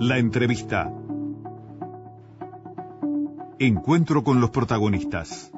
La entrevista. Encuentro con los protagonistas.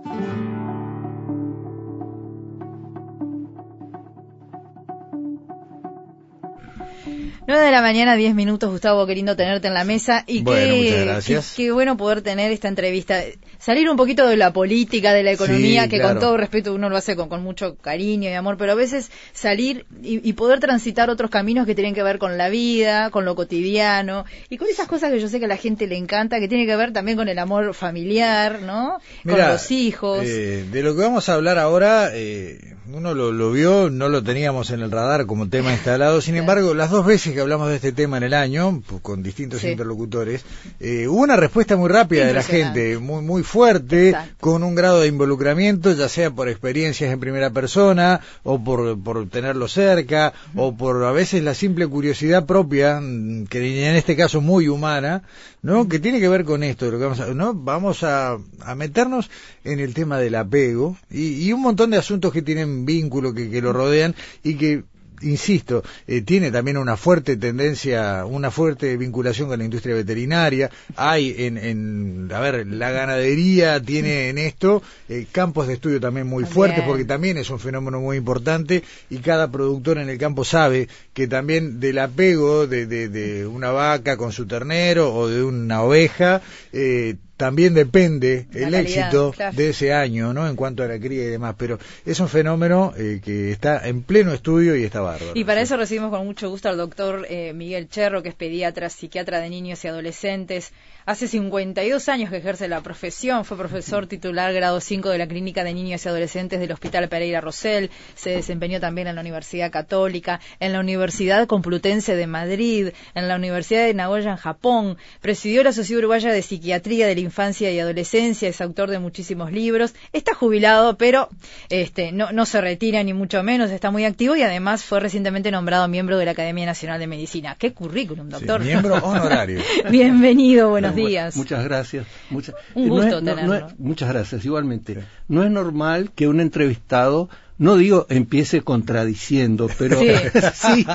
9 de la mañana, 10 minutos, Gustavo, queriendo tenerte en la mesa. Y bueno, qué, muchas gracias. Qué, qué, bueno poder tener esta entrevista. Salir un poquito de la política, de la economía, Sí, que claro. con todo respeto uno lo hace con, con mucho cariño y amor, pero a veces salir y, y poder transitar otros caminos que tienen que ver con la vida, con lo cotidiano y con esas cosas que yo sé que a la gente le encanta, que tiene que ver también con el amor familiar, ¿no? con los hijos. eh, de lo que vamos a hablar ahora, eh, uno lo, lo vio, no lo teníamos en el radar como tema instalado. Sin embargo, las dos veces que hablamos de este tema en el año, pues, con distintos Sí. interlocutores, eh, hubo una respuesta muy rápida de la gente, muy, muy fuerte, Exacto. con un grado de involucramiento, ya sea por experiencias en primera persona, o por, por tenerlo cerca, o por a veces la simple curiosidad propia, mm, que en este caso muy humana, ¿no? Que tiene que ver con esto, lo que vamos a, ¿no? Vamos a, a meternos en el tema del apego y, y un montón de asuntos que tienen vínculo, que, que lo rodean y que insisto, eh, tiene también una fuerte tendencia, una fuerte vinculación con la industria veterinaria. Hay en, en a ver, la ganadería tiene en esto eh, campos de estudio también muy También. fuertes porque también es un fenómeno muy importante y cada productor en el campo sabe que también del apego de, de, de una vaca con su ternero o de una oveja, eh, también depende La el calidad, éxito claro. de ese año, ¿no? En cuanto a la cría y demás, pero es un fenómeno eh, que está en pleno estudio y está bárbaro. Y para eso recibimos con mucho gusto al doctor eh, Miguel Cherro, que es pediatra, psiquiatra de niños y adolescentes. Hace 52 años que ejerce la profesión, fue profesor titular grado 5 de la Clínica de Niños y Adolescentes del Hospital Pereira Rosell, se desempeñó también en la Universidad Católica, en la Universidad Complutense de Madrid, en la Universidad de Nagoya en Japón, presidió la Sociedad Uruguaya de Psiquiatría de la Infancia y Adolescencia, es autor de muchísimos libros, está jubilado, pero este, no, no se retira ni mucho menos, está muy activo y además fue recientemente nombrado miembro de la Academia Nacional de Medicina. ¡Qué currículum, Sí, doctor! miembro honorario. Bienvenido, buenos Bueno, días. Muchas gracias. Muchas, Un eh, no gusto es- no- no tenerlo. es- muchas gracias, igualmente. No es normal que un entrevistado, no digo empiece contradiciendo, pero Sí. sí,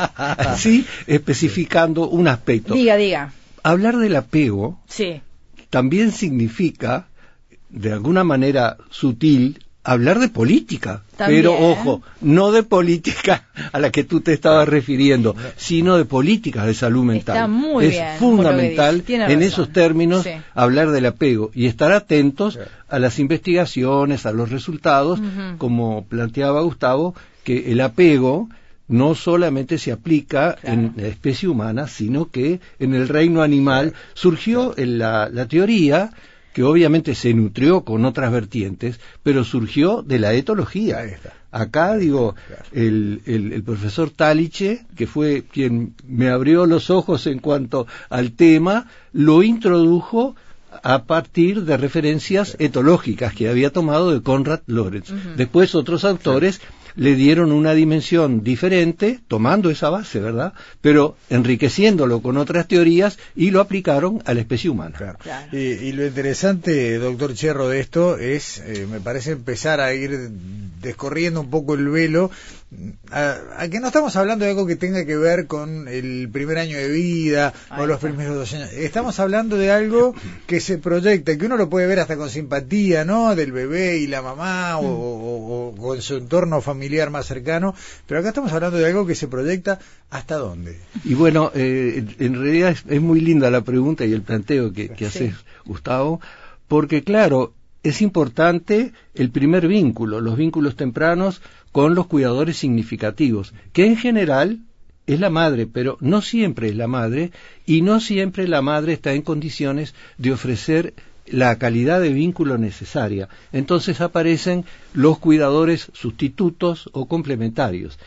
sí especificando un aspecto. Diga, diga. Hablar del apego Sí, también significa, de alguna manera sutil, hablar de política. También. Pero ojo, no de política a la que tú te estabas refiriendo, sino de políticas de salud mental. Está muy es bien, fundamental en razón. esos términos Sí. hablar del apego y estar atentos a las investigaciones, a los resultados, como planteaba Gustavo, que el apego no solamente se aplica Claro. en la especie humana, sino que en el reino animal surgió en la, la teoría que obviamente se nutrió con otras vertientes, pero surgió de la etología. Acá, digo, Claro. el, el- el profesor Taliche, que fue quien me abrió los ojos en cuanto al tema, lo introdujo a partir de referencias etológicas que había tomado de Conrad Lorenz. Después otros autores le dieron una dimensión diferente, tomando esa base, ¿verdad? Pero enriqueciéndolo con otras teorías y lo aplicaron a la especie humana. Claro. Claro. Y, y lo interesante, doctor Cherro, de esto es, eh, me parece, empezar a ir descorriendo un poco el velo a, a que no estamos hablando de algo que tenga que ver con el primer año de vida Ahí o los está. primeros dos años. Estamos hablando de algo que se proyecta, que uno lo puede ver hasta con simpatía, ¿no? Del bebé y la mamá o, o- o con su entorno familiar más cercano. Pero acá estamos hablando de algo que se proyecta hasta dónde. Y bueno, eh, en realidad es, es muy linda la pregunta y el planteo que, que Sí. haces, Gustavo, porque claro, es importante el primer vínculo, los vínculos tempranos con los cuidadores significativos, que en general es la madre, pero no siempre es la madre y no siempre la madre está en condiciones de ofrecer la calidad de vínculo necesaria. Entonces aparecen los cuidadores sustitutos o complementarios.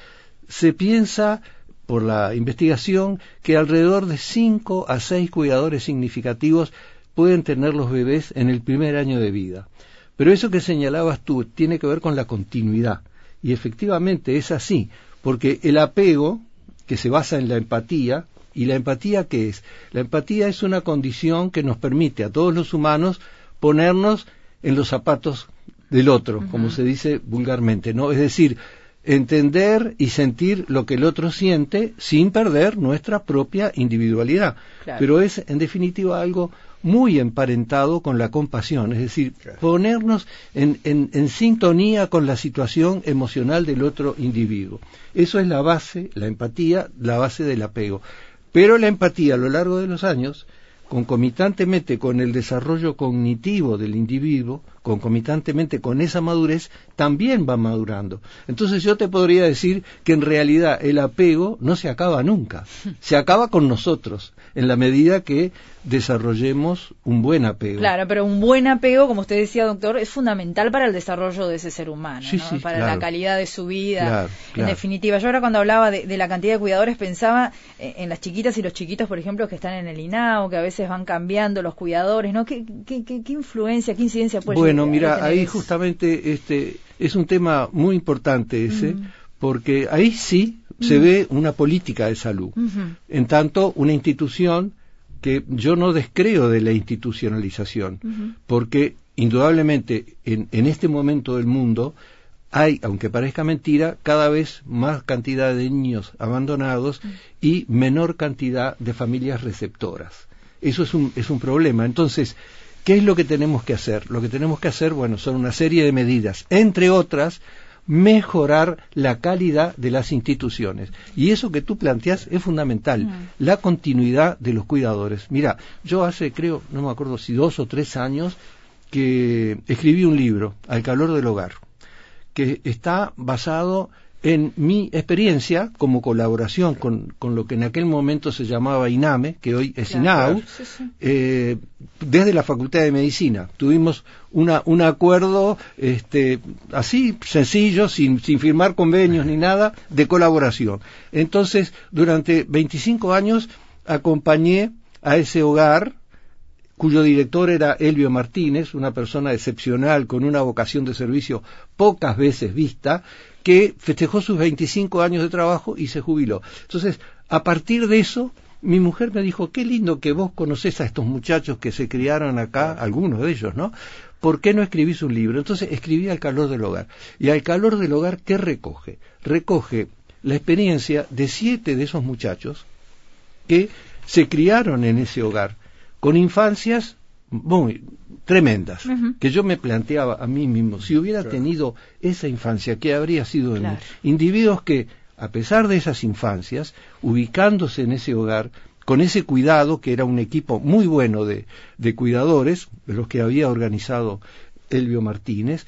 Se piensa por la investigación que alrededor de 5 a 6 cuidadores significativos pueden tener los bebés en el primer año de vida. Pero eso que señalabas tú tiene que ver con la continuidad. Y efectivamente es así, porque el apego, que se basa en la empatía, ¿y la empatía qué es? La empatía es una condición que nos permite a todos los humanos ponernos en los zapatos del otro, como se dice vulgarmente, ¿no? Es decir, entender y sentir lo que el otro siente sin perder nuestra propia individualidad. Claro. Pero es, en definitiva, algo muy emparentado con la compasión, es decir, ponernos en, en- en sintonía con la situación emocional del otro individuo. Eso es la base, la empatía, la base del apego. Pero la empatía a lo largo de los años, concomitantemente con el desarrollo cognitivo del individuo, concomitantemente con esa madurez, también va madurando. Entonces yo te podría decir que en realidad el apego no se acaba nunca, se acaba con nosotros, en la medida que desarrollemos un buen apego. Claro, pero un buen apego, como usted decía, doctor, es fundamental para el desarrollo de ese ser humano, Sí, ¿no? sí, para claro. la calidad de su vida. Claro, En definitiva, yo ahora cuando hablaba de, de la cantidad de cuidadores pensaba eh, en las chiquitas y los chiquitos, por ejemplo, que están en el INAO, que a veces van cambiando los cuidadores, ¿no? ¿Qué, qué, qué- qué influencia, qué incidencia puede Bueno, a mira, ahí justamente este es un tema muy importante ese, porque ahí sí se ve una política de salud. En tanto, una institución que yo no descreo de la institucionalización, porque indudablemente en, en este momento del mundo hay, aunque parezca mentira, cada vez más cantidad de niños abandonados y menor cantidad de familias receptoras. Eso es un, es un problema. Entonces, ¿qué es lo que tenemos que hacer? Lo que tenemos que hacer, bueno, son una serie de medidas, entre otras, mejorar la calidad de las instituciones. Y eso que tú planteas es fundamental, Mm. la continuidad de los cuidadores. Mira, yo hace, creo, no me acuerdo si dos o tres años, que escribí un libro, Al calor del hogar, que está basado en mi experiencia como colaboración con, con lo que en aquel momento se llamaba INAME, que hoy es Claro. INAU, Sí, sí. eh, desde la Facultad de Medicina. Tuvimos una, un acuerdo este, así, sencillo, sin, sin firmar convenios ni nada, de colaboración. Entonces, durante 25 años acompañé a ese hogar cuyo director era Elvio Martínez, una persona excepcional con una vocación de servicio pocas veces vista, que festejó sus 25 años de trabajo y se jubiló. Entonces, a partir de eso, mi mujer me dijo, qué lindo que vos conocés a estos muchachos que se criaron acá, algunos de ellos, ¿no? ¿Por qué no escribís un libro? Entonces escribí Al calor del hogar. Y al calor del hogar, ¿qué recoge? Recoge la experiencia de siete de esos muchachos que se criaron en ese hogar, con infancias muy tremendas, que yo me planteaba a mí mismo, si hubiera tenido esa infancia, ¿qué habría sido de mí? Individuos que, a pesar de esas infancias, ubicándose en ese hogar, con ese cuidado, que era un equipo muy bueno de, de cuidadores, de los que había organizado Elvio Martínez,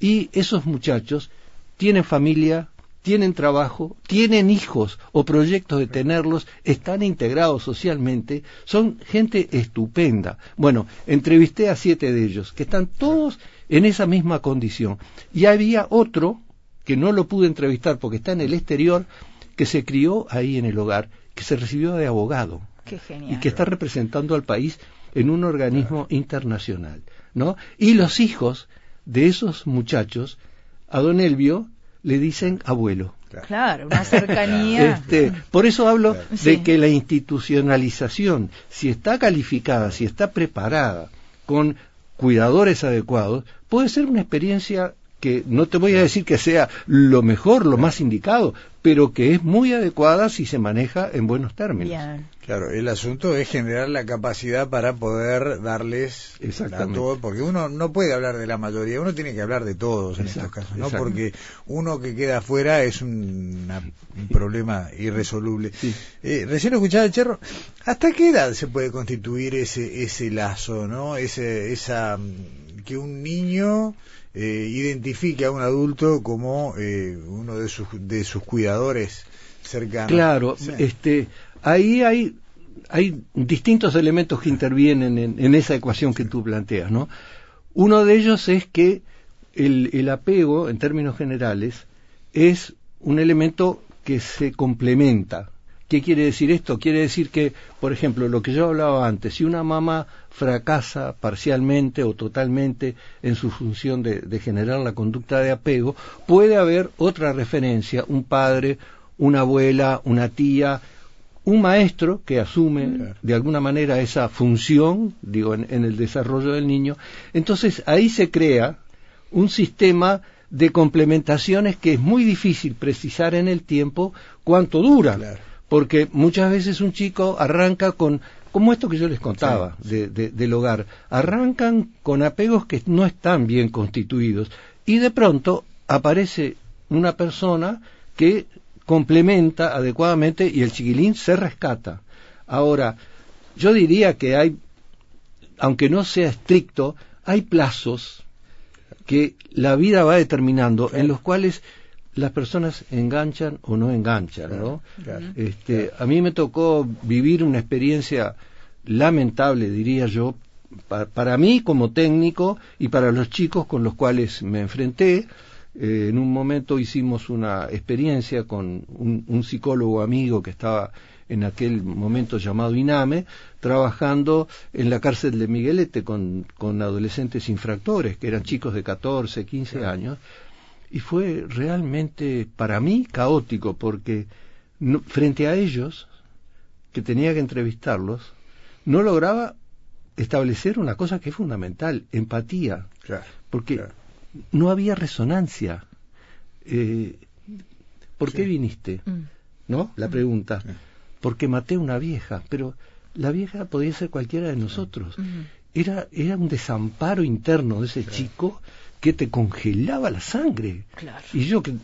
y esos muchachos tienen familia, tienen trabajo, tienen hijos o proyectos de tenerlos, están integrados socialmente, son gente estupenda. Bueno, entrevisté a siete de ellos, que están todos en esa misma condición. Y había otro, que no lo pude entrevistar porque está en el exterior, que se crió ahí en el hogar, que se recibió de abogado Qué genial. y que está representando al país en un organismo internacional, ¿no? Y los hijos de esos muchachos, a don Elvio le dicen abuelo. Claro, una cercanía. Este, por eso hablo de Sí. que la institucionalización, si está calificada, si está preparada con cuidadores adecuados, puede ser una experiencia que no te voy a decir que sea lo mejor, lo más indicado, pero que es muy adecuada si se maneja en buenos términos. Bien. Claro, el asunto es generar la capacidad para poder darles a todos, porque uno no puede hablar de la mayoría, uno tiene que hablar de todos en Exacto, estos casos, ¿no? Porque uno que queda afuera es un, una- un problema irresoluble. Sí. Eh, recién escuchaba el Cherro, ¿hasta qué edad se puede constituir ese ese lazo, no? Ese esa mm, que un niño eh, identifique a un adulto como eh, uno de sus de sus cuidadores cercanos. Claro, Sí. este, ahí hay, hay distintos elementos que intervienen en, en esa ecuación que tú planteas, ¿no? Uno de ellos es que el, el apego, en términos generales, es un elemento que se complementa. ¿Qué quiere decir esto? Quiere decir que, por ejemplo, lo que yo hablaba antes, si una mamá fracasa parcialmente o totalmente en su función de, de generar la conducta de apego, puede haber otra referencia, un padre, una abuela, una tía, un maestro que asume de alguna manera esa función, digo, en, en el desarrollo del niño. Entonces ahí se crea un sistema de complementaciones que es muy difícil precisar en el tiempo cuánto dura. Porque muchas veces un chico arranca con, como esto que yo les contaba de, del hogar, arrancan con apegos que no están bien constituidos y de pronto aparece una persona que complementa adecuadamente y el chiquilín se rescata. Ahora, yo diría que hay, aunque no sea estricto, hay plazos que la vida va determinando en los cuales las personas enganchan o no enganchan, ¿no? este, A mí me tocó vivir una experiencia lamentable, diría yo, para, mí como técnico y para los chicos con los cuales me enfrenté. Eh, en un momento hicimos una experiencia con un, psicólogo amigo que estaba en aquel momento llamado INAME, trabajando en la cárcel de Miguelete con, con adolescentes infractores, que eran chicos de 14, 15 años, y fue realmente para mí caótico, porque frente a ellos, que tenía que entrevistarlos, no lograba establecer una cosa que es fundamental, empatía, porque no había resonancia. Eh, ¿Por qué viniste? Mm. ¿No? La pregunta porque maté a una vieja, pero la vieja podía ser cualquiera de nosotros. Era, era un desamparo interno de ese chico que te congelaba la sangre. Y yo que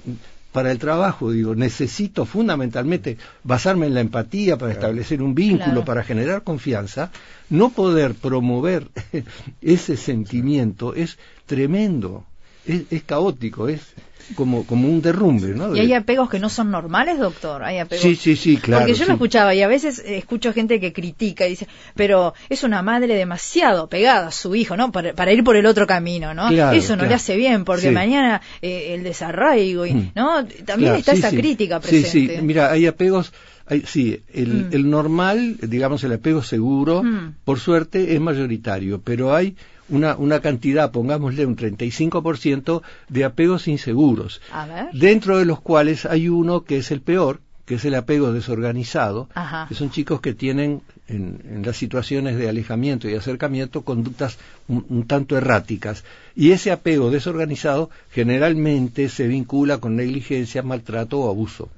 para el trabajo, digo, necesito fundamentalmente basarme en la empatía para establecer un vínculo, para generar confianza, no poder promover ese sentimiento es tremendo, es caótico, es, como, como un derrumbe, ¿no? Y hay apegos que no son normales, doctor. Hay apegos... Sí, sí, sí, claro. Porque yo lo escuchaba y a veces escucho gente que critica y dice, pero es una madre demasiado pegada a su hijo, ¿no? Para, ir por el otro camino, ¿no? Eso no le hace bien porque mañana eh, el desarraigo, y, mm. ¿no? También está esa crítica presente. Sí, sí, mira, hay apegos. Hay, sí, el, mm. el, normal, digamos el apego seguro, mm. por suerte es mayoritario, pero hay una, una cantidad, pongámosle un 35% de apegos inseguros, dentro de los cuales hay uno que es el peor, que es el apego desorganizado, que son chicos que tienen en, las situaciones de alejamiento y acercamiento conductas un, tanto erráticas. Y ese apego desorganizado generalmente se vincula con negligencia, maltrato o abuso.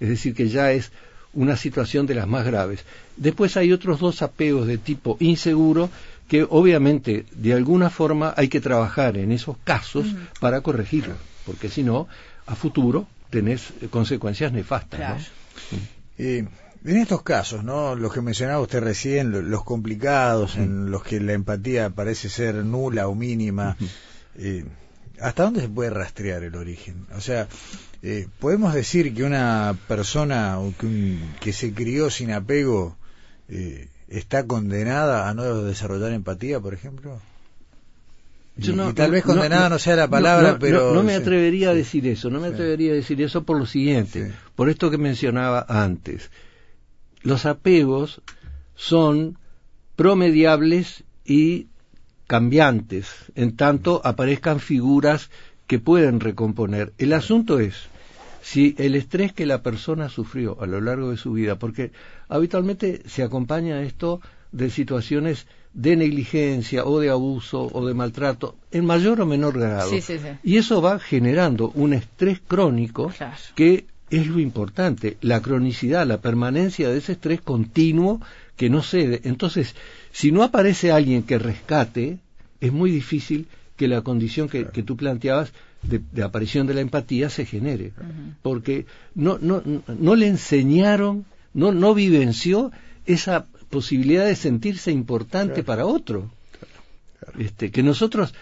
Es decir, que ya es una situación de las más graves. Después hay otros dos apegos de tipo inseguro que obviamente de alguna forma hay que trabajar en esos casos para corregirlo, porque si no, a futuro tenés consecuencias nefastas. en estos casos, ¿no? Los que mencionaba usted recién, los complicados, en los que la empatía parece ser nula o mínima, eh, ¿hasta dónde se puede rastrear el origen? O sea, eh, ¿podemos decir que una persona que, que se crió sin apego eh, está condenada a no desarrollar empatía, por ejemplo? y, tal vez condenada no, sea la palabra, pero... No, me atrevería a decir eso, no me atrevería a decir eso por lo siguiente, por esto que mencionaba antes. Los apegos son promediables y cambiantes, en tanto aparezcan figuras que pueden recomponer. El asunto es, si el estrés que la persona sufrió a lo largo de su vida, porque habitualmente se acompaña esto de situaciones de negligencia o de abuso o de maltrato en mayor o menor grado. Y eso va generando un estrés crónico que es lo importante, la cronicidad, la permanencia de ese estrés continuo que no cede. Entonces, si no aparece alguien que rescate, es muy difícil que la condición que, que tú planteabas de, aparición de la empatía se genere, porque no, no, no le enseñaron, no, no vivenció esa posibilidad de sentirse importante para otro. Este, que nosotros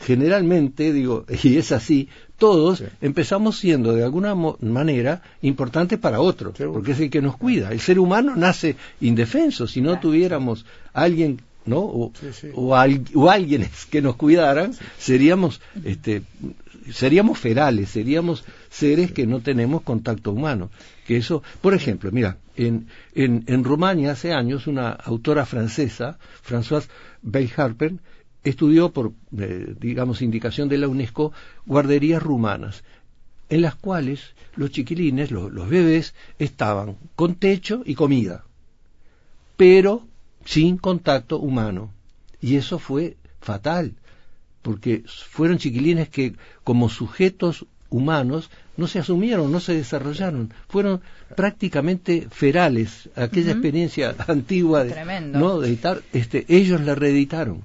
generalmente, digo, y es así, todos empezamos siendo de alguna manera importantes para otro, porque es el que nos cuida. El ser humano nace indefenso, si no tuviéramos alguien ¿no? O, o, alguien que nos cuidaran, seríamos, este, seríamos ferales, seríamos seres que no tenemos contacto humano. Que eso, por ejemplo, mira, en, en, en Rumania hace años una autora francesa, Françoise Bellharper, estudió por, eh, digamos, indicación de la UNESCO, guarderías rumanas, en las cuales los chiquilines, los bebés, estaban con techo y comida, pero sin contacto humano. Y eso fue fatal, porque fueron chiquilines que como sujetos humanos no se asumieron, no se desarrollaron, fueron prácticamente ferales, aquella experiencia antigua de, ¿no? de editar, este, ellos la reeditaron.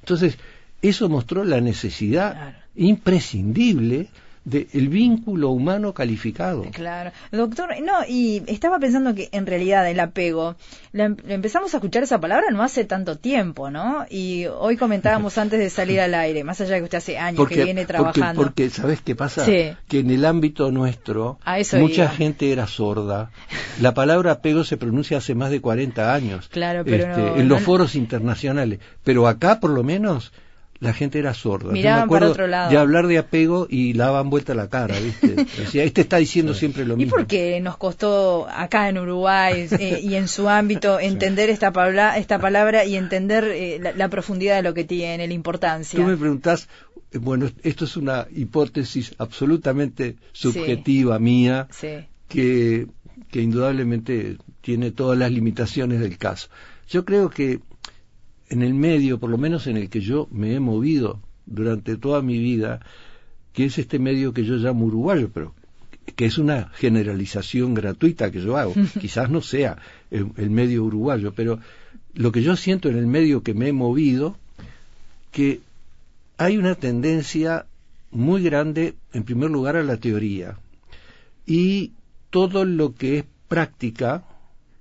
Entonces, eso mostró la necesidad imprescindible del vínculo humano calificado. Claro. Doctor, no, y estaba pensando que en realidad el apego, em, empezamos a escuchar esa palabra no hace tanto tiempo, ¿no? Y hoy comentábamos antes de salir al aire, más allá de que usted hace años que viene trabajando. Porque, ¿sabes qué pasa? Que en el ámbito nuestro, mucha gente era sorda. La palabra apego se pronuncia hace más de 40 años. Claro, pero este, en los foros internacionales. Pero acá, por lo menos, la gente era sorda. Miraban me acuerdo otro lado. de hablar de apego y la daban vuelta la cara, ¿viste? Decía, este está diciendo siempre lo mismo. ¿Y por qué nos costó acá en Uruguay eh, y en su ámbito entender esta, palabra, esta palabra y entender eh, la, profundidad de lo que tiene, la importancia? Tú me preguntás, eh, bueno, esto es una hipótesis absolutamente subjetiva mía, Que, que indudablemente tiene todas las limitaciones del caso. Yo creo que en el medio, por lo menos en el que yo me he movido durante toda mi vida, que es este medio que yo llamo uruguayo, pero que es una generalización gratuita que yo hago. Quizás no sea el, medio uruguayo, pero lo que yo siento en el medio que me he movido, que hay una tendencia muy grande, en primer lugar, a la teoría. Y todo lo que es práctica,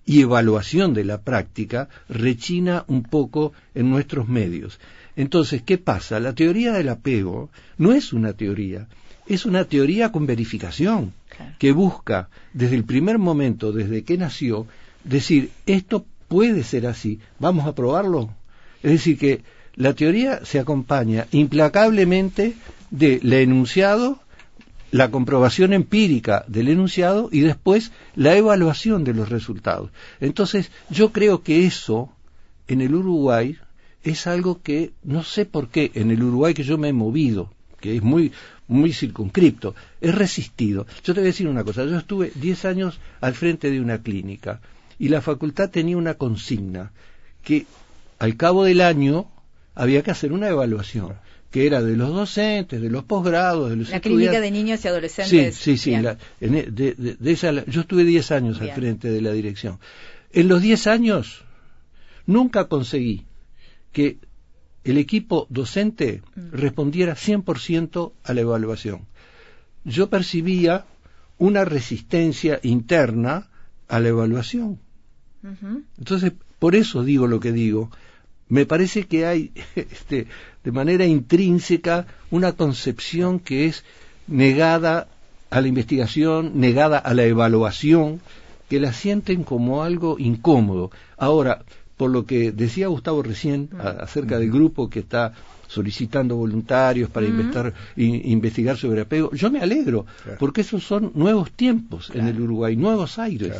y evaluación de la práctica rechina un poco en nuestros medios. Entonces, ¿qué pasa? La teoría del apego no es una teoría, es una teoría con verificación, que busca desde el primer momento, desde que nació, decir, esto puede ser así, vamos a probarlo. Es decir, que la teoría se acompaña implacablemente del enunciado la comprobación empírica del enunciado y después la evaluación de los resultados. Entonces, yo creo que eso en el Uruguay es algo que no sé por qué en el Uruguay que yo me he movido, que es muy muy circunscripto, es resistido. Yo te voy a decir una cosa, yo estuve 10 años al frente de una clínica y la facultad tenía una consigna que al cabo del año había que hacer una evaluación que era de los docentes, de los posgrados, de los La clínica de niños y adolescentes. Sí, sí, sí. E, de, esa, yo estuve 10 años al frente de la dirección. En los 10 años nunca conseguí que el equipo docente mm. respondiera 100% a la evaluación. Yo percibía una resistencia interna a la evaluación. Entonces, por eso digo lo que digo, me parece que hay este, de manera intrínseca una concepción que es negada a la investigación, negada a la evaluación, que la sienten como algo incómodo. Ahora, por lo que decía Gustavo recién acerca del grupo que está solicitando voluntarios para investigar sobre apego, yo me alegro, porque esos son nuevos tiempos en el Uruguay, nuevos aires.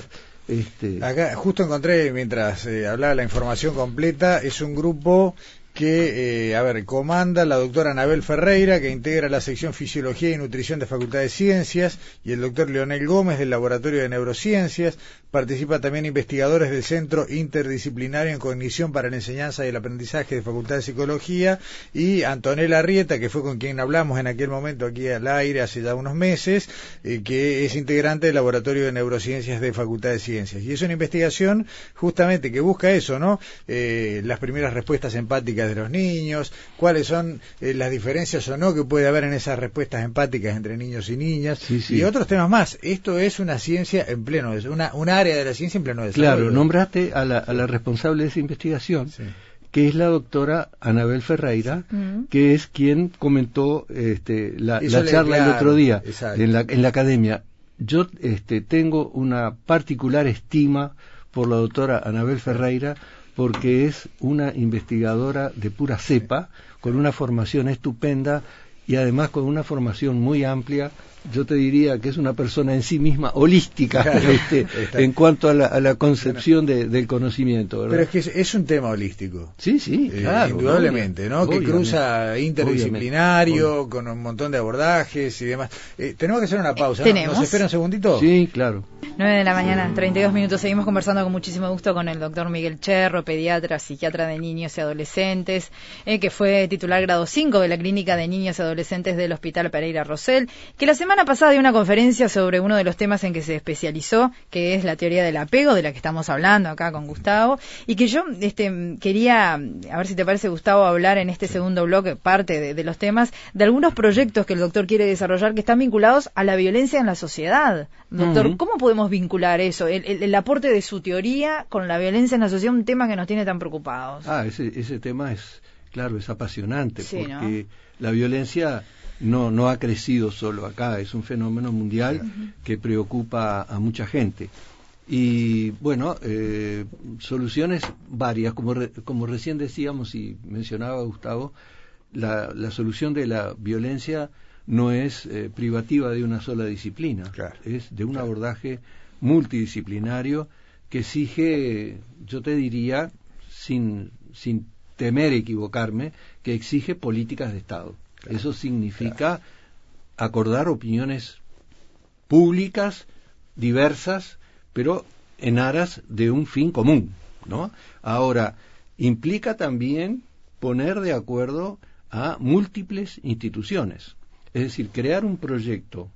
Este... Acá justo encontré, mientras eh, hablaba la información completa, es un grupo que, eh, a ver, comanda la doctora Anabel Ferreira, que integra la sección Fisiología y Nutrición de Facultad de Ciencias, y el doctor Leonel Gómez del Laboratorio de Neurociencias. Participa también investigadores del Centro Interdisciplinario en Cognición para la Enseñanza y el Aprendizaje de Facultad de Psicología, y Antonella Arrieta, que fue con quien hablamos en aquel momento aquí al aire hace ya unos meses, eh, que es integrante del Laboratorio de Neurociencias de Facultad de Ciencias. Y es una investigación justamente que busca eso, ¿no? Eh, las primeras respuestas empáticas de los niños, cuáles son eh, las diferencias o no que puede haber en esas respuestas empáticas entre niños y niñas y otros temas más. Esto es una ciencia en pleno, es una, un área de la ciencia en pleno desarrollo. Claro, nombraste a la, a la responsable de esa investigación. que es la doctora Anabel Ferreira, que es quien comentó este, la, charla el otro día en la, en la academia. Yo este, tengo una particular estima por la doctora Anabel Ferreira porque es una investigadora de pura cepa, con una formación estupenda y además con una formación muy amplia yo te diría que es una persona en sí misma holística este, en cuanto a la, concepción del conocimiento. ¿verdad? Pero es que es, un tema holístico. Sí, sí, eh, indudablemente, ¿no? que cruza interdisciplinario, con un montón de abordajes y demás. Eh, tenemos que hacer una pausa. ¿Tenemos? ¿Nos espera un segundito? Sí, claro. 9 de la mañana, 32 minutos. Seguimos conversando con muchísimo gusto con el doctor Miguel Cherro, pediatra, psiquiatra de niños y adolescentes, eh, que fue titular grado 5 de la Clínica de Niños y Adolescentes del Hospital Pereira Rosell, que la semana pasada dio una conferencia sobre uno de los temas en que se especializó, que es la teoría del apego, de la que estamos hablando acá con Gustavo, y que yo este, quería, a ver si te parece, Gustavo, hablar en este segundo bloque, parte de, los temas, de algunos proyectos que el doctor quiere desarrollar que están vinculados a la violencia en la sociedad. Doctor, ¿cómo podemos vincular eso, el, aporte de su teoría con la violencia en la sociedad, un tema que nos tiene tan preocupados? Ah, ese, ese tema es, claro, es apasionante, porque la violencia no, no ha crecido solo acá, es un fenómeno mundial que preocupa a mucha gente. Y bueno, eh, soluciones varias, como, como recién decíamos y mencionaba Gustavo, la, la solución de la violencia no es eh, privativa de una sola disciplina, es de un abordaje multidisciplinario que exige, yo te diría, sin, sin temer equivocarme, que exige políticas de Estado. Eso significa acordar opiniones públicas, diversas, pero en aras de un fin común, ¿no? Ahora, implica también poner de acuerdo a múltiples instituciones. Es decir, crear un proyecto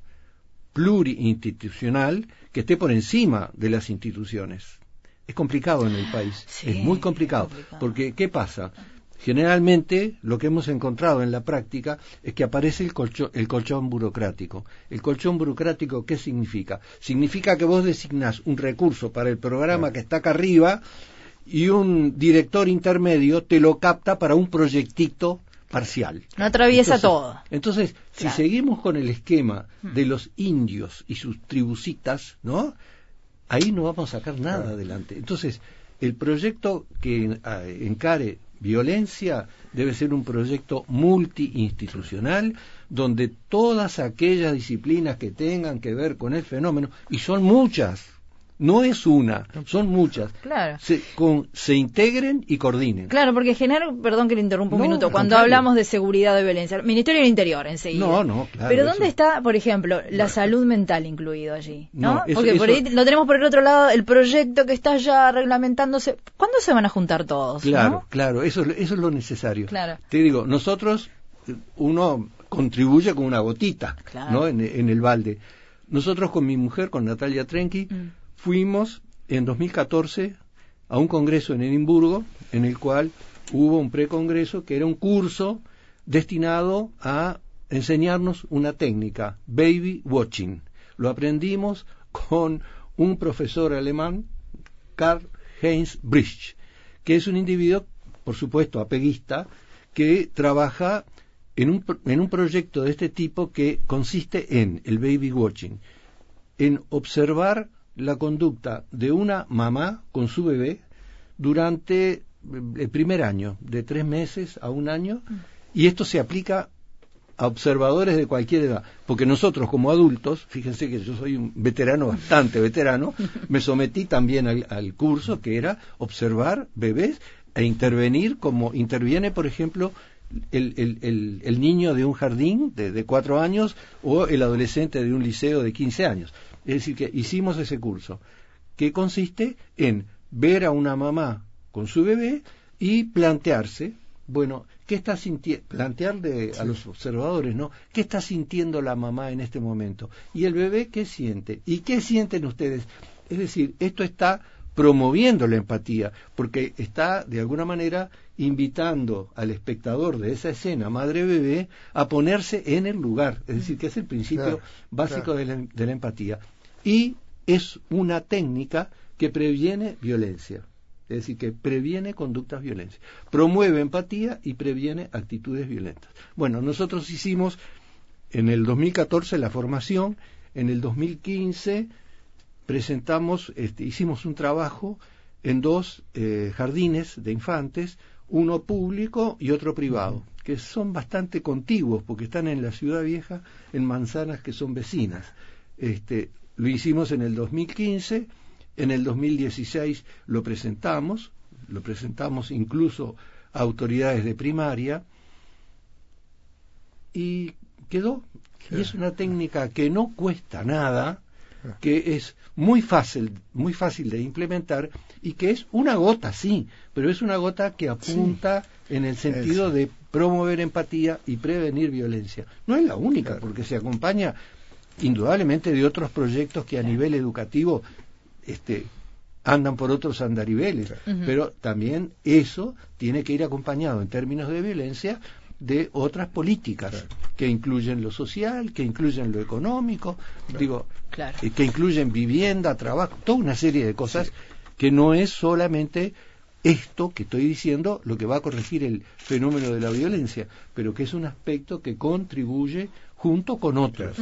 pluriinstitucional que esté por encima de las instituciones. Es complicado en el país, es muy complicado, porque ¿qué pasa? Generalmente lo que hemos encontrado en la práctica es que aparece el colchón, el colchón burocrático. ¿El colchón burocrático qué significa? Significa que vos designás un recurso para el programa que está acá arriba y un director intermedio te lo capta para un proyectito parcial. No atraviesa todo. Entonces, si seguimos con el esquema hmm. de los indios y sus tribucitas, ¿no? Ahí no vamos a sacar nada adelante. Entonces, el proyecto que ah, encare violencia debe ser un proyecto multiinstitucional donde todas aquellas disciplinas que tengan que ver con el fenómeno, y son muchas, no es una, son muchas. Claro. Se, con, se integren y coordinen. Claro, porque general, perdón que le interrumpa un minuto, cuando hablamos de seguridad de violencia, Ministerio del Interior enseguida. No, no, claro. Pero ¿dónde está, por ejemplo, la salud mental incluido allí? ¿no? porque por ahí lo tenemos por el otro lado, el proyecto que está ya reglamentándose. ¿Cuándo se van a juntar todos? Claro, claro, eso, eso es lo necesario. Claro. Te digo, nosotros, uno contribuye con una gotita, ¿no? En, el balde. Nosotros con mi mujer, con Natalia Trenki, mm fuimos en 2014 a un congreso en Edimburgo en el cual hubo un precongreso que era un curso destinado a enseñarnos una técnica, baby watching. Lo aprendimos con un profesor alemán, Karl Heinz Brich, que es un individuo, por supuesto, apeguista, que trabaja en un, en un proyecto de este tipo que consiste en el baby watching, en observar la conducta de una mamá con su bebé durante eh, el primer año, de tres meses a un año, y esto se aplica a observadores de cualquier edad, porque nosotros como adultos, fíjense que yo soy un veterano, bastante veterano, me sometí también al, curso que era observar bebés e intervenir como interviene, por ejemplo, el, niño de un jardín de, de, cuatro años o el adolescente de un liceo de quince años. Es decir, que hicimos ese curso, que consiste en ver a una mamá con su bebé y plantearse, bueno, ¿qué está sintiendo? Plantearle a los observadores, ¿no? ¿Qué está sintiendo la mamá en este momento? Y el bebé, ¿qué siente? ¿Y qué sienten ustedes? Es decir, esto está promoviendo la empatía, porque está de alguna manera invitando al espectador de esa escena madre-bebé a ponerse en el lugar, es decir, que es el principio básico de, la, empatía y es una técnica que previene violencia. Es decir, que previene conductas violentas, promueve empatía y previene actitudes violentas. Bueno, nosotros hicimos en el 2014 la formación, en el 2015 presentamos, este, hicimos un trabajo en dos eh, jardines de infantes, uno público y otro privado, que son bastante contiguos porque están en la ciudad vieja en manzanas que son vecinas. Este, lo hicimos en el 2015, en el 2016 lo presentamos, lo presentamos incluso a autoridades de primaria y quedó. Y es una técnica que no cuesta nada, que es muy fácil, muy fácil de implementar y que es una gota, sí, pero es una gota que apunta en el sentido de promover empatía y prevenir violencia. No es la única, porque se acompaña indudablemente de otros proyectos que a nivel educativo este, andan por otros andariveles, pero también eso tiene que ir acompañado en términos de violencia de otras políticas que incluyen lo social, que incluyen lo económico, digo, eh, que incluyen vivienda, trabajo, toda una serie de cosas que no es solamente esto que estoy diciendo lo que va a corregir el fenómeno de la violencia, pero que es un aspecto que contribuye junto con otros.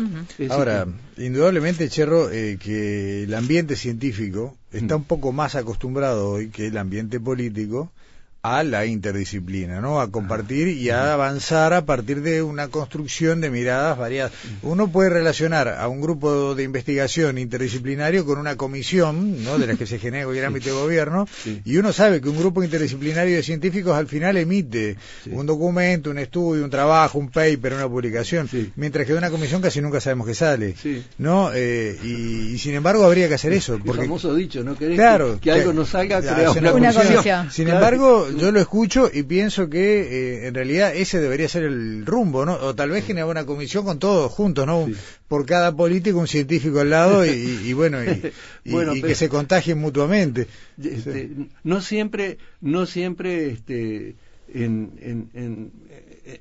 Ahora, indudablemente, Cherro, eh, que el ambiente científico está mm. un poco más acostumbrado hoy que el ambiente político a la interdisciplina, ¿no? A compartir y a avanzar a partir de una construcción de miradas variadas. Uno puede relacionar a un grupo de investigación interdisciplinario con una comisión, ¿no? De las que se genera el ámbito de gobierno, y uno sabe que un grupo interdisciplinario de científicos al final emite un documento, un estudio, un trabajo, un paper, una publicación, mientras que de una comisión casi nunca sabemos que sale, ¿no? Eh, y, sin embargo habría que hacer eso. Porque, el famoso dicho, ¿no? Querés claro, que, algo no salga, crea una, comisión. Sin embargo, yo lo escucho y pienso que eh, en realidad ese debería ser el rumbo, ¿no? O tal vez generar una comisión con todos juntos, ¿no? Por cada político un científico al lado y, bueno, y, que se contagien mutuamente. Este, no siempre, no siempre, este, en, en,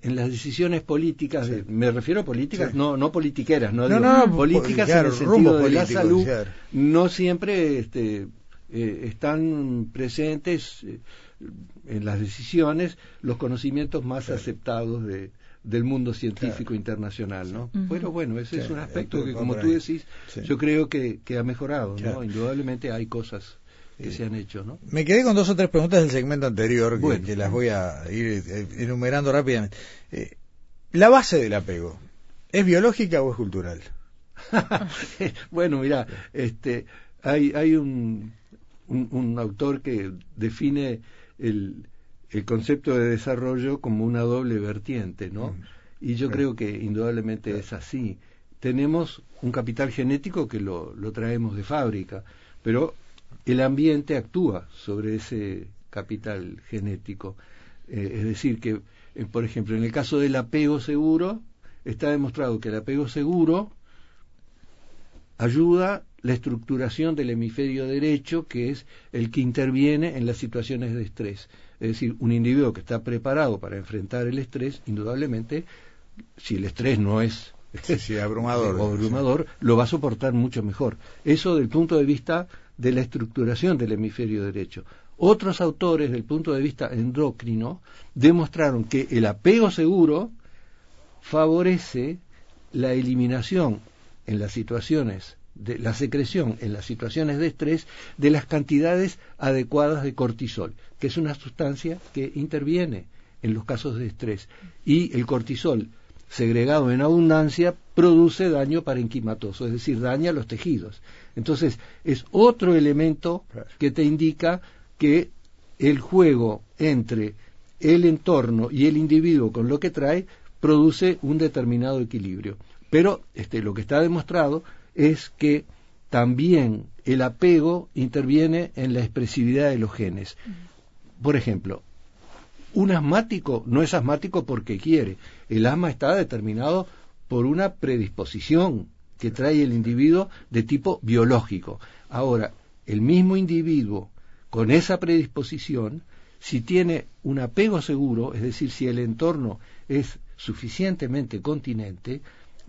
en las decisiones políticas, me refiero a políticas, no, no politiqueras, no, políticas en el sentido de la salud, no siempre este, eh, están presentes eh, en las decisiones los conocimientos más aceptados de, del mundo científico internacional, ¿no? Pero bueno, ese es un aspecto que, como tú decís, yo creo que, que ha mejorado, ¿no? Indudablemente hay cosas que se han hecho, ¿no? Me quedé con dos o tres preguntas del segmento anterior que, las voy a ir eh, enumerando rápidamente. Eh, la base del apego, ¿es biológica o es cultural? bueno, mira, este, hay, hay un, un autor que define el, el concepto de desarrollo como una doble vertiente, ¿no? Mm. Y yo creo que indudablemente es así. Tenemos un capital genético que lo, lo traemos de fábrica, pero el ambiente actúa sobre ese capital genético. Eh, es decir, que, eh, por ejemplo, en el caso del apego seguro, está demostrado que el apego seguro ayuda la estructuración del hemisferio derecho, que es el que interviene en las situaciones de estrés. Es decir, un individuo que está preparado para enfrentar el estrés, indudablemente, si el estrés no es abrumador, abrumador lo va a soportar mucho mejor. Eso del punto de vista de la estructuración del hemisferio derecho. Otros autores, del punto de vista endocrino, demostraron que el apego seguro favorece la eliminación en las situaciones de la secreción en las situaciones de estrés de las cantidades adecuadas de cortisol, que es una sustancia que interviene en los casos de estrés. Y el cortisol, segregado en abundancia, produce daño parenquimatoso, es decir, daña los tejidos. Entonces, es otro elemento que te indica que el juego entre el entorno y el individuo con lo que trae produce un determinado equilibrio. Pero este, lo que está demostrado es que también el apego interviene en la expresividad de los genes. Por ejemplo, un asmático no es asmático porque quiere. El asma está determinado por una predisposición que trae el individuo de tipo biológico. Ahora, el mismo individuo con esa predisposición, si tiene un apego seguro, es decir, si el entorno es suficientemente continente,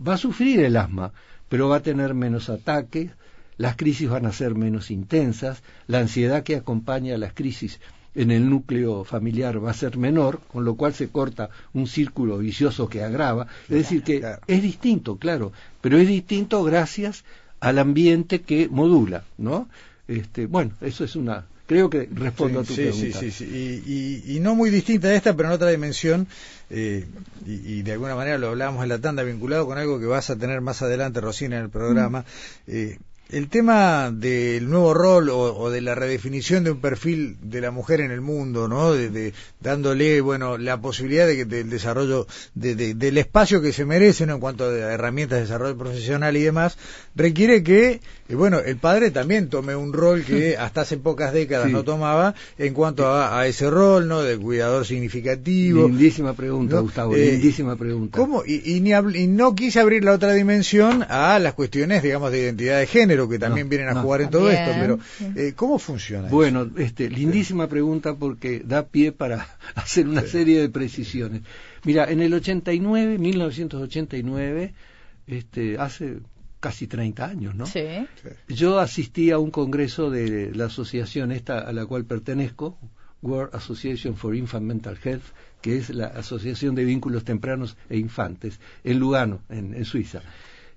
va a sufrir el asma, pero va a tener menos ataques, las crisis van a ser menos intensas, la ansiedad que acompaña a las crisis en el núcleo familiar va a ser menor, con lo cual se corta un círculo vicioso que agrava. Es decir, que es distinto, claro, pero es distinto gracias al ambiente que modula, ¿no? Este, bueno, eso es una Creo que respondo a tu sí, pregunta. Sí, sí, sí. Y, y, y, no muy distinta a esta, pero en otra dimensión, eh, y, y, de alguna manera lo hablábamos en la tanda, vinculado con algo que vas a tener más adelante, Rosina, en el programa. Mm. Eh, el tema del nuevo rol o, o, de la redefinición de un perfil de la mujer en el mundo, ¿no? De, de dándole, bueno, la posibilidad de que del desarrollo de, de, del espacio que se merece, ¿no? En cuanto a herramientas de desarrollo profesional y demás, requiere que, eh, bueno, el padre también tome un rol que hasta hace pocas décadas sí. no tomaba en cuanto a, a, ese rol, ¿no? De cuidador significativo. Lindísima pregunta, ¿no? Gustavo, eh, lindísima pregunta. ¿Cómo? Y, y, ni y no quise abrir la otra dimensión a las cuestiones, digamos, de identidad de género que también no, vienen a no, jugar en todo esto, pero eh, ¿cómo funciona? Bueno, eso? este, lindísima sí. pregunta porque da pie para hacer una sí. serie de precisiones. Mira, en el 89, 1989, este, hace casi 30 años, ¿no? Sí. Yo asistí a un congreso de la asociación esta a la cual pertenezco, World Association for Infant Mental Health, que es la Asociación de Vínculos Tempranos e Infantes, en Lugano, en, en Suiza.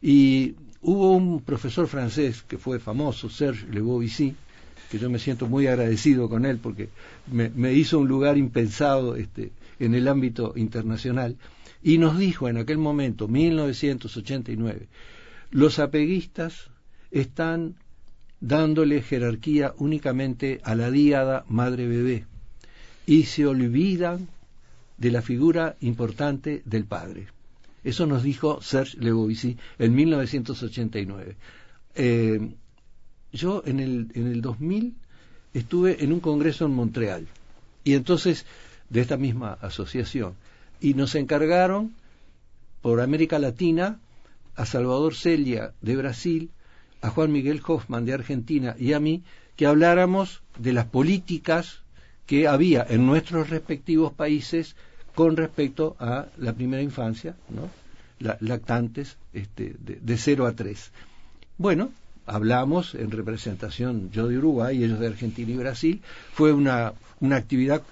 Y hubo un profesor francés que fue famoso, Serge Le Bovici, que yo me siento muy agradecido con él porque me, me hizo un lugar impensado este, en el ámbito internacional, y nos dijo en aquel momento, 1989, los apeguistas están dándole jerarquía únicamente a la díada madre-bebé y se olvidan de la figura importante del padre. Eso nos dijo Serge Lebovici en 1989. Eh, yo en el, en el 2000 estuve en un congreso en Montreal y entonces de esta misma asociación y nos encargaron por América Latina a Salvador Celia de Brasil, a Juan Miguel Hoffman de Argentina y a mí que habláramos de las políticas que había en nuestros respectivos países con respecto a la primera infancia, ¿no? La, lactantes este, de, de 0 a 3. Bueno, hablamos en representación yo de Uruguay, ellos de Argentina y Brasil. Fue una, una actividad,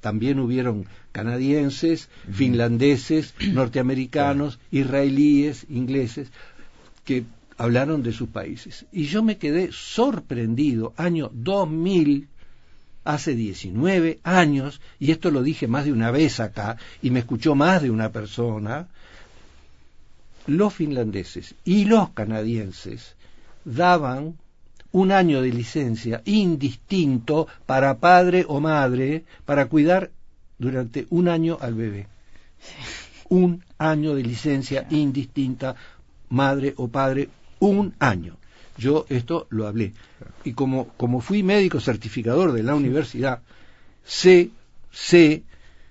también hubieron canadienses, finlandeses, norteamericanos, israelíes, ingleses, que hablaron de sus países. Y yo me quedé sorprendido, año 2000, hace 19 años, y esto lo dije más de una vez acá, y me escuchó más de una persona, los finlandeses y los canadienses daban un año de licencia indistinto para padre o madre para cuidar durante un año al bebé. Un año de licencia indistinta, madre o padre, un año. Yo esto lo hablé. Y como, como fui médico certificador de la universidad, sé, sé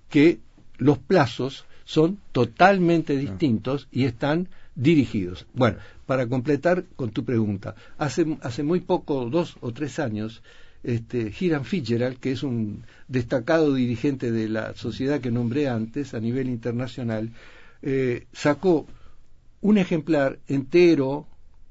que los plazos son totalmente distintos y están dirigidos. Bueno, para completar con tu pregunta, hace, hace muy poco, dos o tres años, este, Hiram Fitzgerald, que es un destacado dirigente de la sociedad que nombré antes a nivel internacional, eh, sacó un ejemplar entero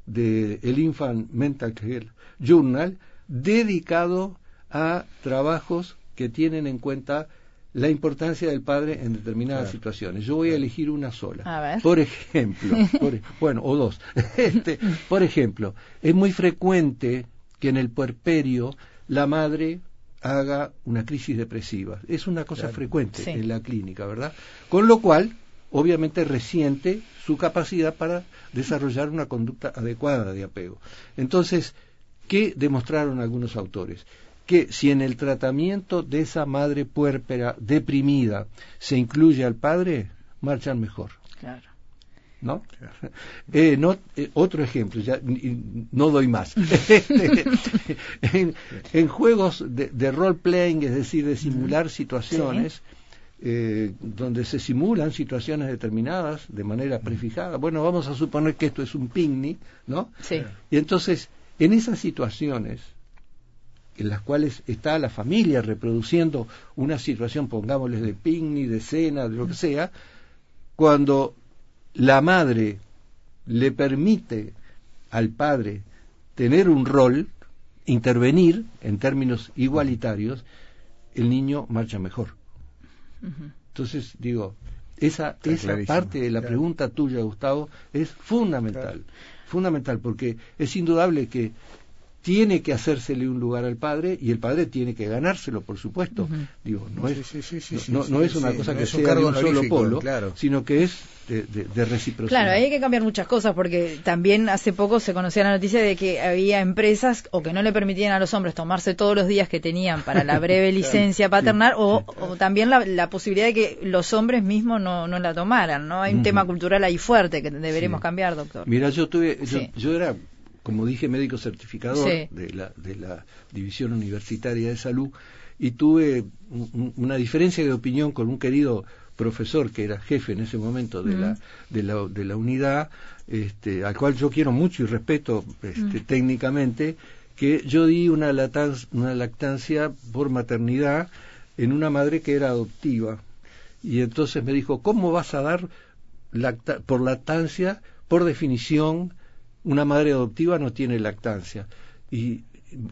del de Infant Mental Health Journal dedicado a trabajos que tienen en cuenta la importancia del padre en determinadas claro. situaciones. Yo voy a elegir una sola. Por ejemplo, por, bueno, o dos. Este, por ejemplo, es muy frecuente que en el puerperio la madre haga una crisis depresiva. Es una cosa claro. frecuente sí. en la clínica, ¿verdad? Con lo cual, obviamente, resiente su capacidad para desarrollar una conducta adecuada de apego. Entonces, ¿qué demostraron algunos autores? que si en el tratamiento de esa madre puérpera deprimida se incluye al padre, marchan mejor. Claro. ¿No? Claro. Eh, no eh, otro ejemplo, ya no doy más. en, en, juegos de, de role-playing, es decir, de simular situaciones, sí. Eh, donde se simulan situaciones determinadas de manera prefijada. Bueno, vamos a suponer que esto es un picnic, ¿no? Sí. Y entonces, en esas situaciones, en las cuales está la familia reproduciendo una situación, pongámosles de picnic, de cena, de lo que sea, cuando la madre le permite al padre tener un rol, intervenir en términos igualitarios, el niño marcha mejor. Uh -huh. Entonces, digo, esa, esa parte de la claro. pregunta tuya, Gustavo, es fundamental. Claro. Fundamental, porque es indudable que tiene que hacérsele un lugar al padre y el padre tiene que ganárselo, por supuesto. Digo, no es, Sí, sí, sí, no, sí, no- sí, no es una sí, cosa no que es un sea de un solo polo, claro. sino que es de, de- de reciprocidad. Claro, hay que cambiar muchas cosas porque también hace poco se conocía la noticia de que había empresas o que no le permitían a los hombres tomarse todos los días que tenían para la breve licencia paternal o, o también la, la posibilidad de que los hombres mismos no, no la tomaran, ¿no? Hay un tema cultural ahí fuerte que deberemos Sí. cambiar, doctor. Mira, yo tuve, yo, Sí. yo era, como dije, médico certificador Sí. de, la, de la División Universitaria de Salud y tuve un- un- una diferencia de opinión con un querido profesor que era jefe en ese momento de, la, de, la, de la unidad, este, al cual yo quiero mucho y respeto este, Mm. técnicamente, que yo di una, latan- una lactancia por maternidad en una madre que era adoptiva. Y entonces me dijo, ¿cómo vas a dar lacta- por lactancia? Por definición, una madre adoptiva no tiene lactancia. Y,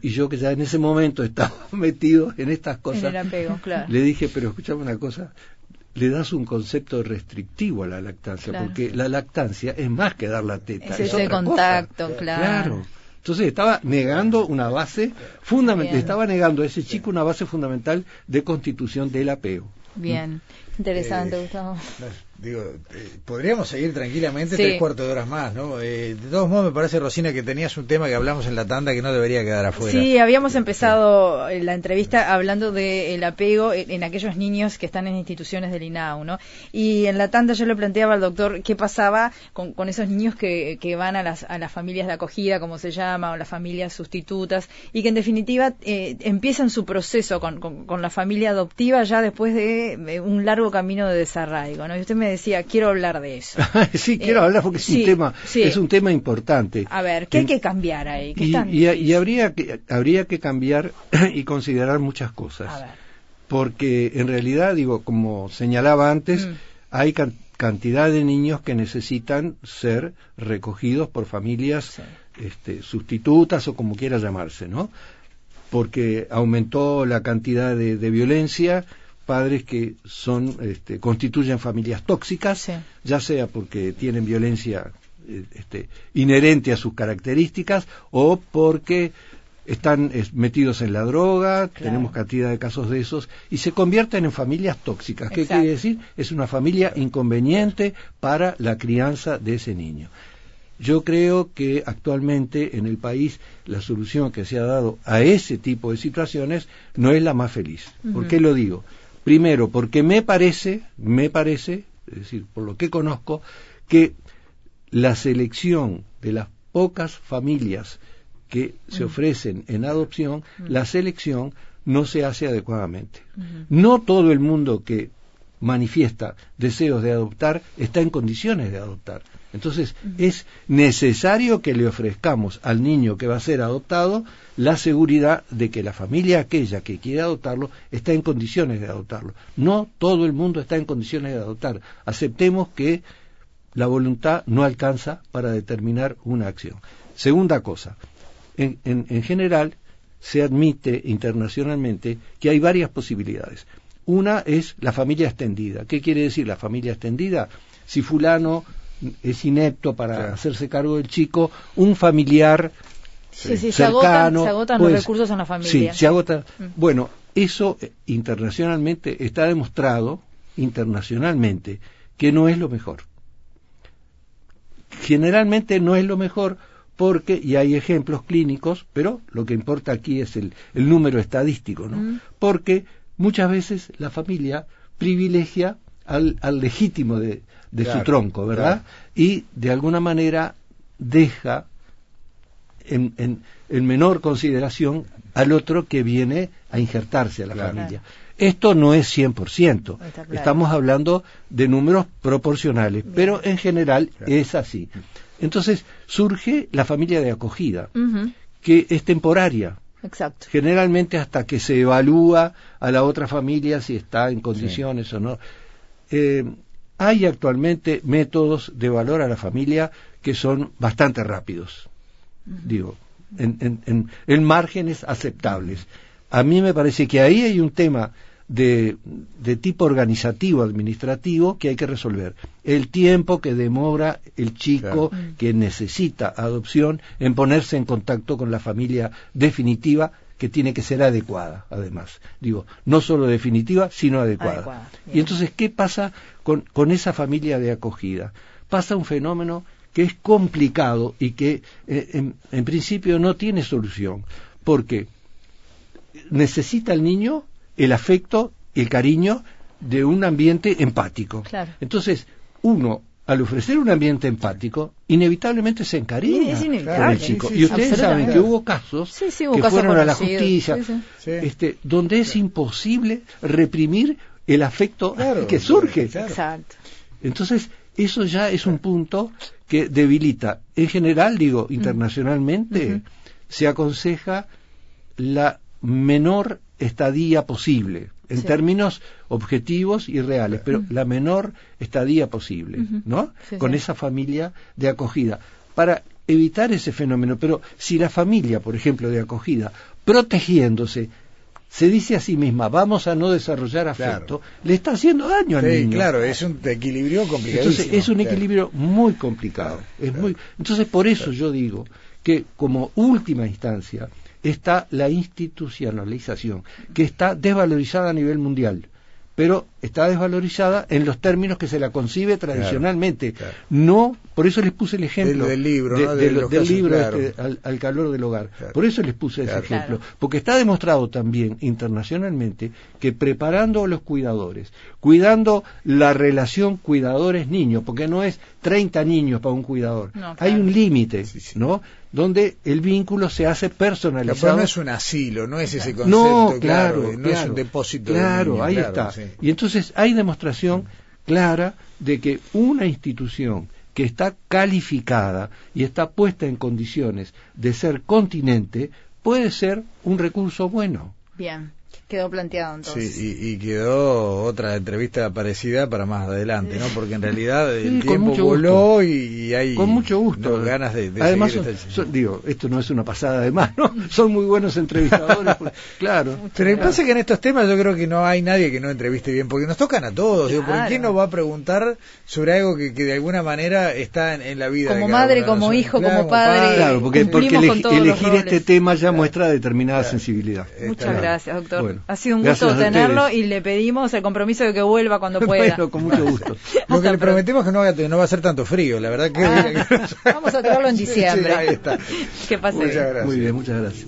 y yo que ya en ese momento estaba metido en estas En cosas, el apego, claro. le dije, pero escuchame una cosa, le das un concepto restrictivo a la lactancia, Claro. porque la lactancia es más que dar la teta. Es es ese cosa. contacto, claro. Entonces estaba negando una base fundamental, estaba negando a ese chico una base fundamental de constitución del apego. Bien, interesante, Eh, Gustavo. Digo, eh, podríamos seguir tranquilamente Sí. tres cuartos de horas más, ¿no? Eh, de todos modos, me parece, Rosina, que tenías un tema que hablamos en la tanda que no debería quedar afuera. Sí, habíamos empezado eh, la entrevista hablando del apego en, en aquellos niños que están en instituciones del INAU, ¿no? Y en la tanda yo le planteaba al doctor qué pasaba con, con esos niños que, que van a las, a las familias de acogida, como se llama, o las familias sustitutas, y que en definitiva eh, empiezan su proceso con, con- con la familia adoptiva ya después de un largo camino de desarraigo, ¿no? Y usted me decía, quiero hablar de eso. sí, quiero Eh, hablar porque es sí, un tema, sí. es un tema importante. A ver, ¿qué hay que cambiar ahí? ¿Qué y, habría que habría que cambiar y considerar muchas cosas. A ver. porque en realidad, digo, como señalaba antes, Mm. hay can- cantidad de niños que necesitan ser recogidos por familias Sí. este, sustitutas o como quiera llamarse, ¿no? Porque aumentó la cantidad de, de violencia, padres que son este, constituyen familias tóxicas, Sí. ya sea porque tienen violencia eh, este, inherente a sus características o porque están eh, metidos en la droga, Claro. tenemos cantidad de casos de esos, y se convierten en familias tóxicas. ¿Qué Exacto. quiere decir? Es una familia inconveniente para la crianza de ese niño. Yo creo que actualmente en el país la solución que se ha dado a ese tipo de situaciones no es la más feliz. ¿Por Ujú. qué lo digo? Primero, porque me parece, me parece, es decir, por lo que conozco, que la selección de las pocas familias que se ofrecen en adopción, la selección no se hace adecuadamente. No todo el mundo que manifiesta deseos de adoptar está en condiciones de adoptar. Entonces, es necesario que le ofrezcamos al niño que va a ser adoptado la seguridad de que la familia aquella que quiere adoptarlo está en condiciones de adoptarlo. No todo el mundo está en condiciones de adoptar. Aceptemos que la voluntad no alcanza para determinar una acción. Segunda cosa, en, en- en general se admite internacionalmente que hay varias posibilidades. Una es la familia extendida. ¿Qué quiere decir la familia extendida? Si fulano es inepto para Claro. hacerse cargo del chico, un familiar Sí, sí, se cercano, agotan, se agotan pues, los recursos en la familia. Sí, se agota. Mm. Bueno, eso eh, internacionalmente está demostrado, internacionalmente, que no es lo mejor. Generalmente no es lo mejor porque, y hay ejemplos clínicos, pero lo que importa aquí es el, el número estadístico, ¿no? Mm. Porque muchas veces la familia privilegia al, al legítimo de, de Claro, su tronco, ¿verdad? Y de alguna manera deja en, en- en menor consideración al otro que viene a injertarse a la Claro. familia. Esto no es 100%, Está claro. estamos hablando de números proporcionales, pero en general Claro. es así. Entonces surge la familia de acogida, que es temporaria, Exacto. generalmente hasta que se evalúa a la otra familia si está en condiciones o no. Eh, hay actualmente métodos de valor a la familia que son bastante rápidos, digo, en, en- en- en márgenes aceptables. A mí me parece que ahí hay un tema de, de tipo organizativo, administrativo, que hay que resolver. El tiempo que demora el chico que necesita adopción en ponerse en contacto con la familia definitiva que tiene que ser adecuada, además. Digo, no solo definitiva, sino adecuada. y entonces, ¿qué pasa con, con, esa familia de acogida? Pasa un fenómeno que es complicado y que eh, en, en, principio no tiene solución, porque necesita el niño el afecto, el cariño de un ambiente empático. Entonces, uno al ofrecer un ambiente empático, inevitablemente se encariña con el chico. y ustedes saben que hubo casos que fueron a la justicia, este, donde es imposible reprimir el afecto que surge. Exacto. Entonces, eso ya es un punto que debilita. En general, digo, internacionalmente, se aconseja la menor estadía posible en términos objetivos y reales, pero la menor estadía posible, ¿no? Con esa familia de acogida para evitar ese fenómeno. Pero si la familia, por ejemplo, de acogida, protegiéndose, se dice a sí misma, vamos a no desarrollar afecto, le está haciendo daño al niño. Claro, es un equilibrio complicado. Entonces, es un equilibrio muy complicado. es muy, entonces, por eso yo digo que como última instancia, está la institucionalización, que está desvalorizada a nivel mundial pero está desvalorizada en los términos que se la concibe tradicionalmente. No, por eso les puse el ejemplo del, libro, del libro este, al, calor del hogar. Por eso les puse ese ejemplo, porque está demostrado también internacionalmente que preparando a los cuidadores, cuidando la relación cuidadores-niños, porque no es 30 niños para un cuidador, hay un límite, ¿no? Donde el vínculo se hace personalizado. Pero no es un asilo, no es ese concepto, no, claro, no es un depósito claro, ahí está. Y entonces hay demostración clara de que una institución que está calificada y está puesta en condiciones de ser continente puede ser un recurso bueno. Bien. Quedó planteado entonces. Sí, y, quedó otra entrevista parecida para más adelante, ¿no? Porque en realidad el tiempo voló y, hay con mucho gusto ganas de, Además, digo, esto no es una pasada de más, ¿no? Son muy buenos entrevistadores, pues, claro. Pero pasa que en estos temas yo creo que no hay nadie que no entreviste bien, porque nos tocan a todos. Digo, ¿por quién nos va a preguntar sobre algo que, de alguna manera está en, la vida? Como madre, como hijo, como padre. Claro, porque, elegir este tema ya muestra determinada sensibilidad. Muchas gracias, doctor ha sido un gusto tenerlo y le pedimos el compromiso de que vuelva cuando pueda. con mucho gusto. Lo que le prometemos es que no, no va a ser tanto frío, la verdad que... Ah, vamos a traerlo en diciembre. ahí está. que pase Muy bien, muchas gracias.